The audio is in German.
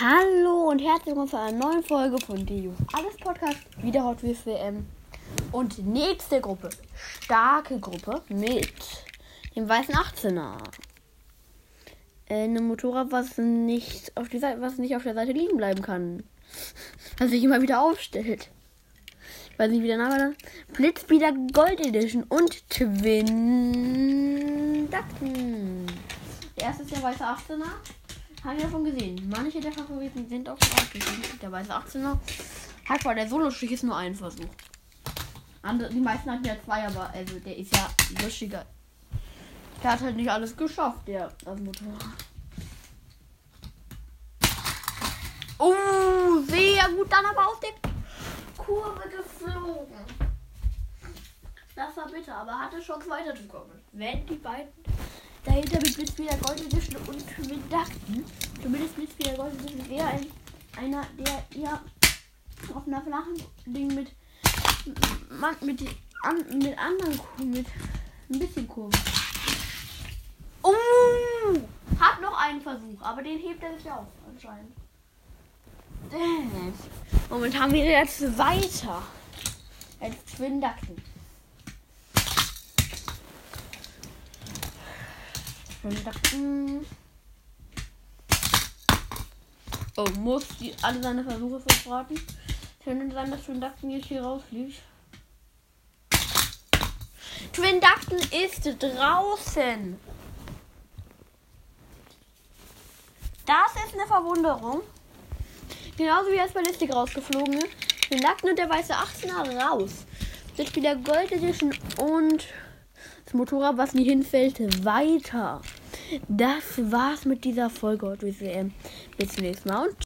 Hallo und herzlich willkommen zu einer neuen Folge von DU Alles Podcast, wieder Hot Wheels WM. Und nächste Gruppe, starke Gruppe mit dem weißen 18er. Äh, ein Motorrad, was nicht, auf die Seite, was nicht auf der Seite liegen bleiben kann. Was sich immer wieder aufstellt. Ich weiß nicht, wie der Name war. Blitzspeeder Gold Edition und Twin Duckten. Der erste ist der weiße 18er. Habe ich davon gesehen. Manche der Favoriten sind auch draufgegangen. Der weiße 18er. Halt war der Solo-Stich ist nur ein Versuch. Andere, die meisten hatten ja zwei, aber also der ist ja lustiger. Der hat halt nicht alles geschafft, der das Motorrad. Oh, sehr gut. Dann aber aus der Kurve geflogen. Das war bitter, aber hatte Chance weiterzukommen. Wenn die beiden dahinter mit Blitzspieler Gold Edition und mit Dachten. Zumindest Blitzspieler Gold Edition wäre ein, einer, der ja auf einer flachen Ding mit, mit, an, mit anderen mit ein bisschen Kurven. Oh! Hat noch einen Versuch, aber den hebt er sich auf, anscheinend. Moment haben wir jetzt weiter. Als Twin Duckten. Oh, muss die, alle seine Versuche verraten. Könnte sein, dass Twin Duckton jetzt hier rausfliegt. Twin Duckton ist draußen. Das ist eine Verwunderung. Genauso wie er als Ballistik rausgeflogen ist. Twin Duckton und der weiße 18er raus. Jetzt wieder Gold Edition und das Motorrad, was nie hinfällt, weiter. Das war's mit dieser Folge. Bis zum nächsten Mal und